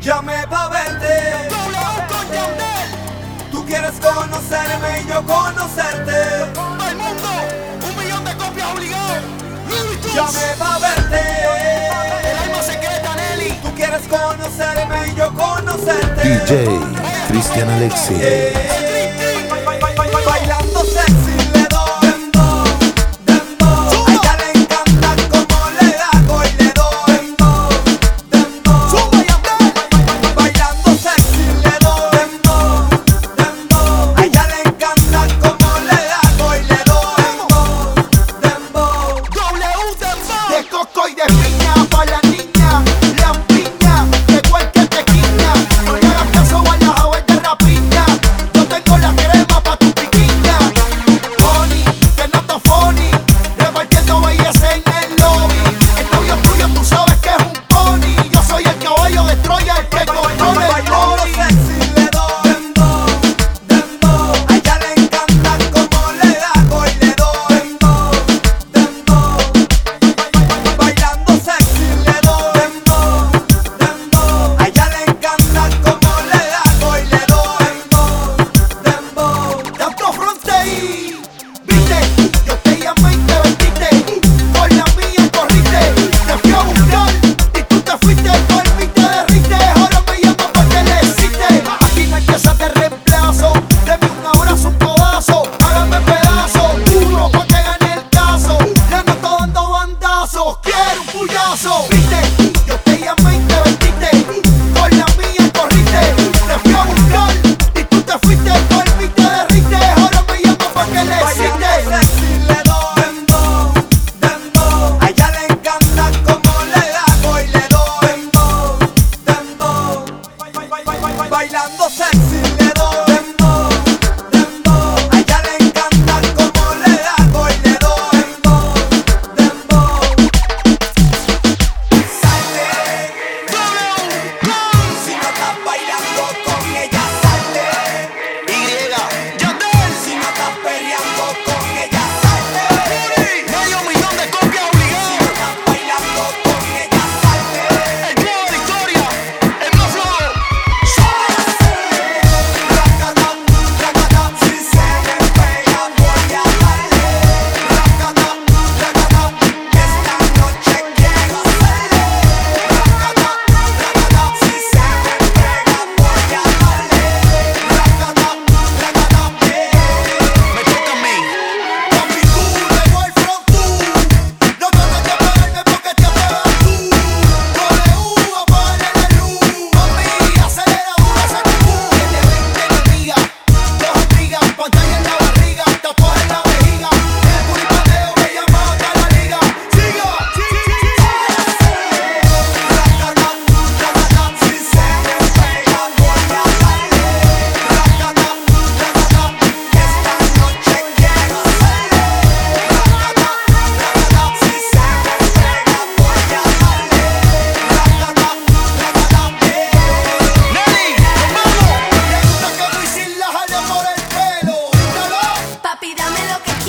Llamé pa' verte. Tú quieres conocerme y yo conocerte. El mundo, un millón de copias obligado. Llamé pa' verte. El alma secreta, Nelly. Tú quieres conocerme y yo conocerte. DJ Cristian Alexis.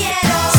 quiero.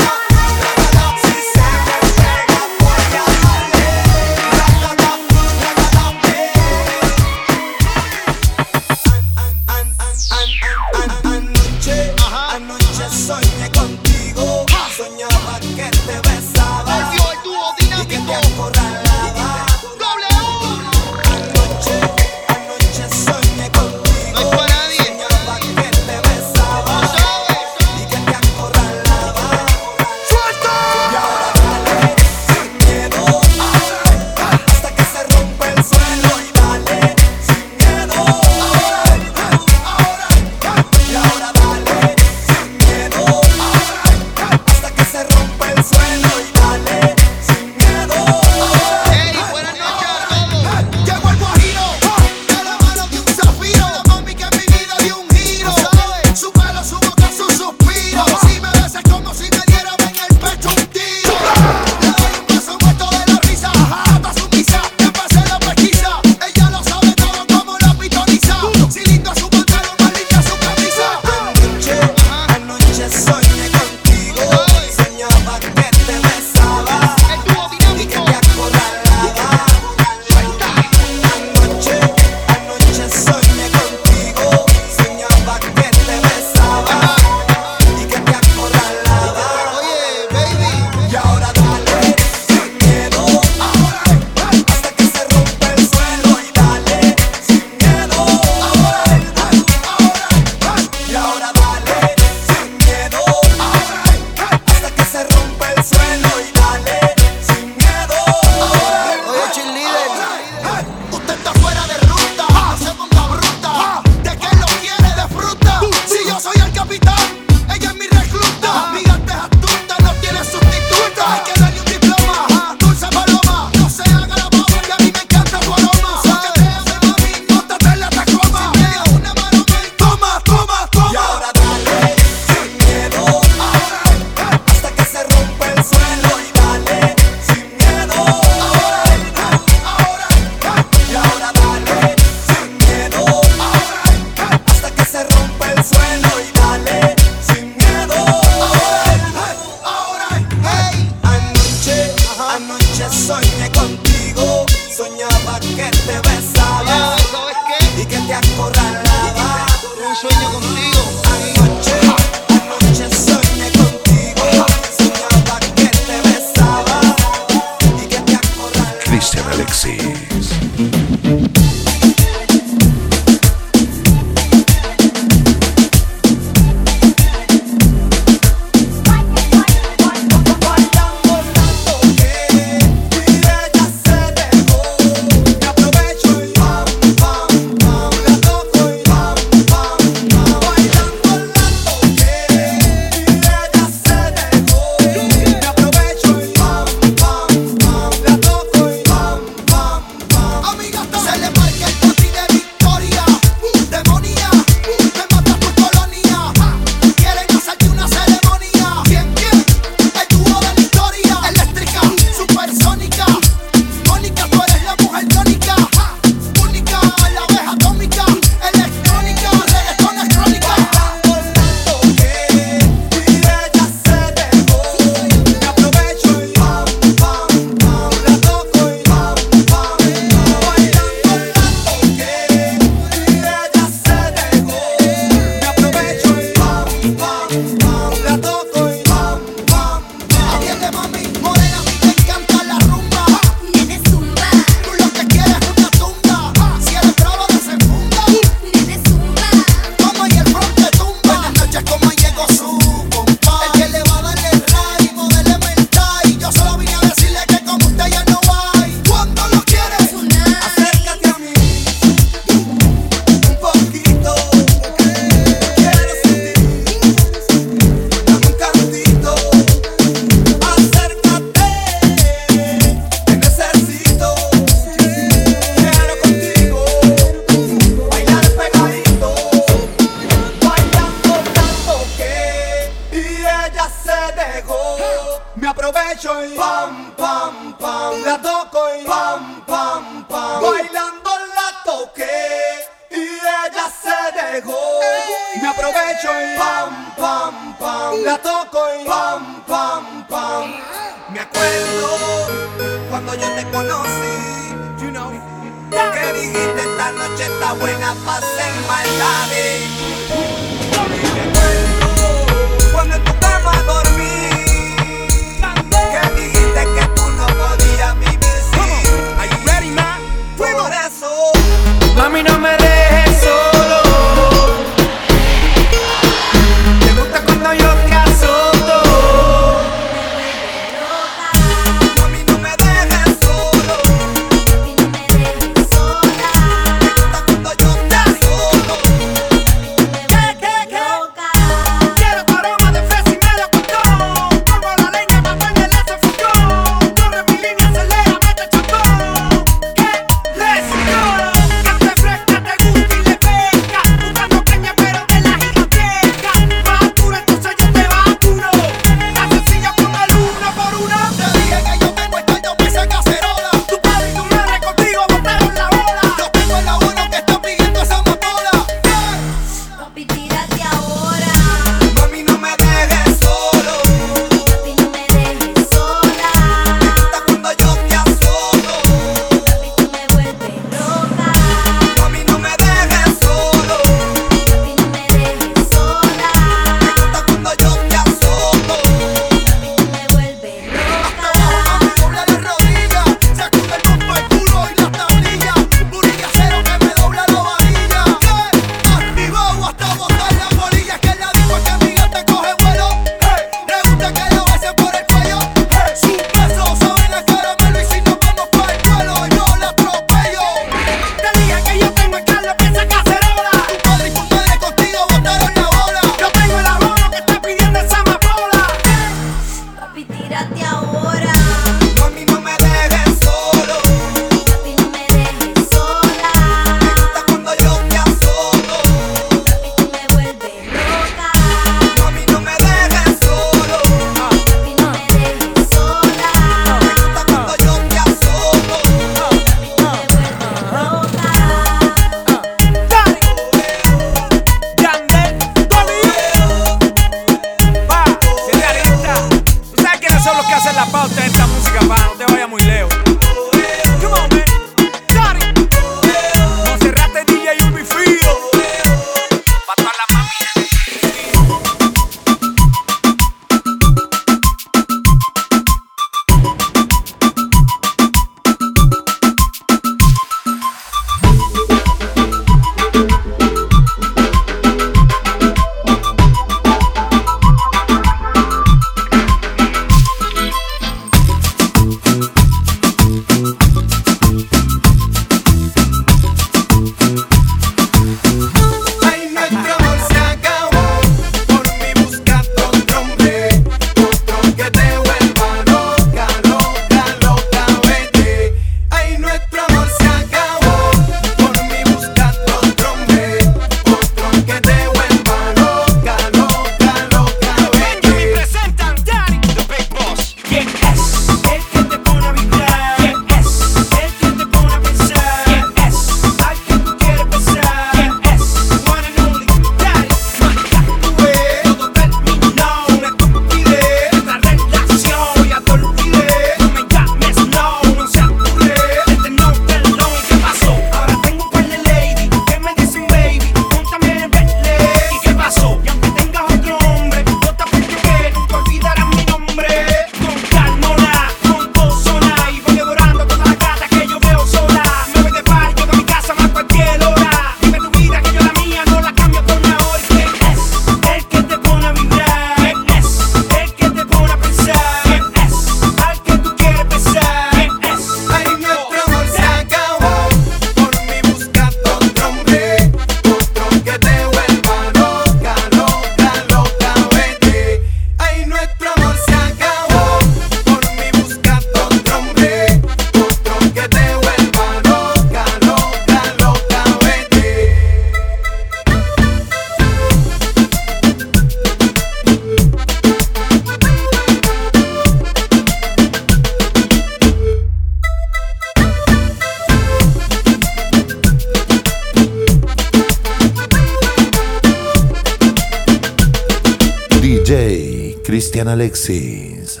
Alexis.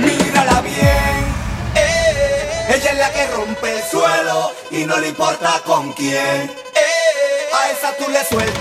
Mírala bien, eh, ella es la que rompe el suelo y no le importa con quién, eh, a esa tú le sueltas.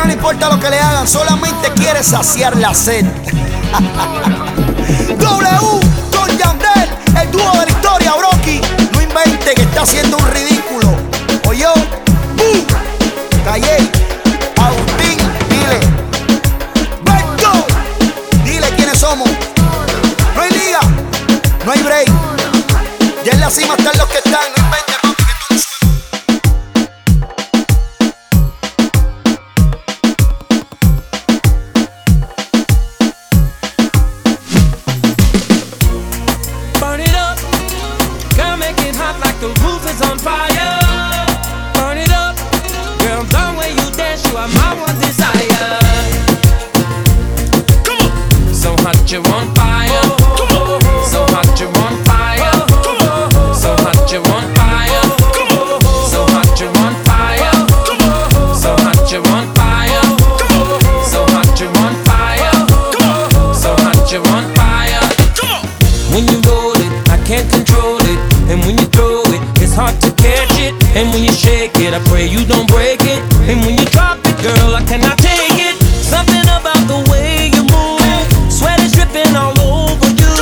no le importa lo que le hagan, solamente quiere saciar la sed. w con Yandel, el dúo de la historia, Brocky. No invente que está haciendo un ridículo. Oye, uh, ¡Bum! Callé, Agustín, dile. Beto, dile quiénes somos. No hay liga, no hay break. Ya en la cima están los que están. When you roll it, I can't control it. And when you throw it, it's hard to catch it. And when you shake it, I pray you don't break it. And when you drop it, girl, I cannot take it. Something about the way you move, sweat is dripping all over you.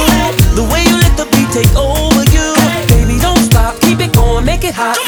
The way you let the beat take over you, baby, don't stop, keep it going, make it hot.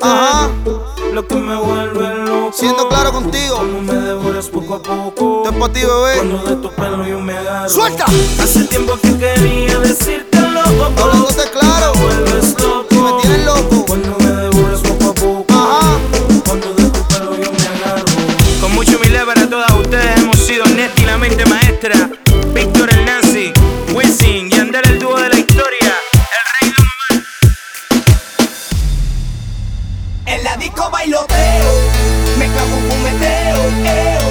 Ajá. lo que me vuelve loco. Siendo claro contigo. Como me devoras poco a poco. Te para ti, bebé. Cuando de tu pelo yo me agarro. Suelta. Hace tiempo que quería decirte En la disco bailoteo, me clavo un fumeteo. Eh.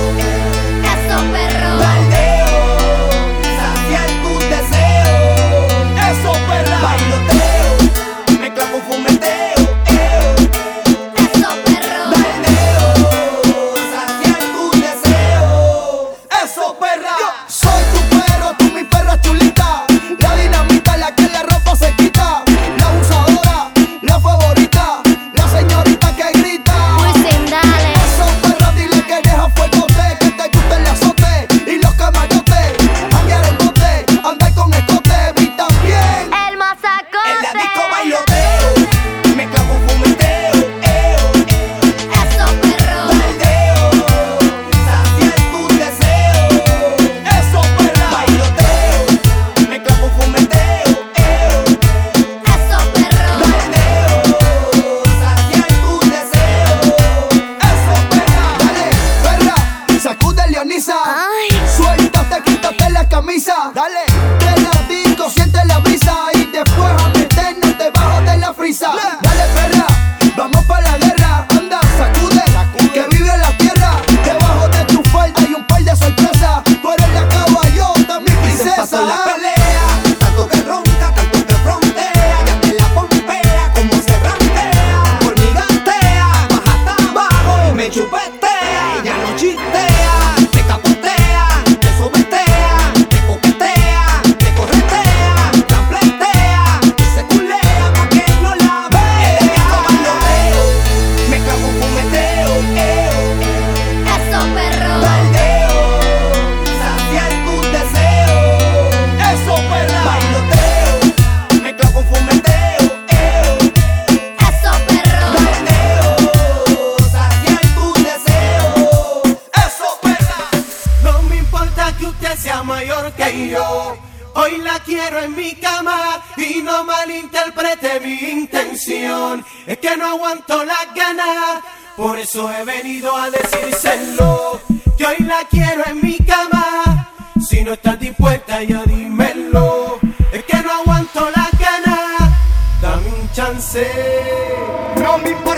No. me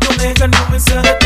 don't make a convencer de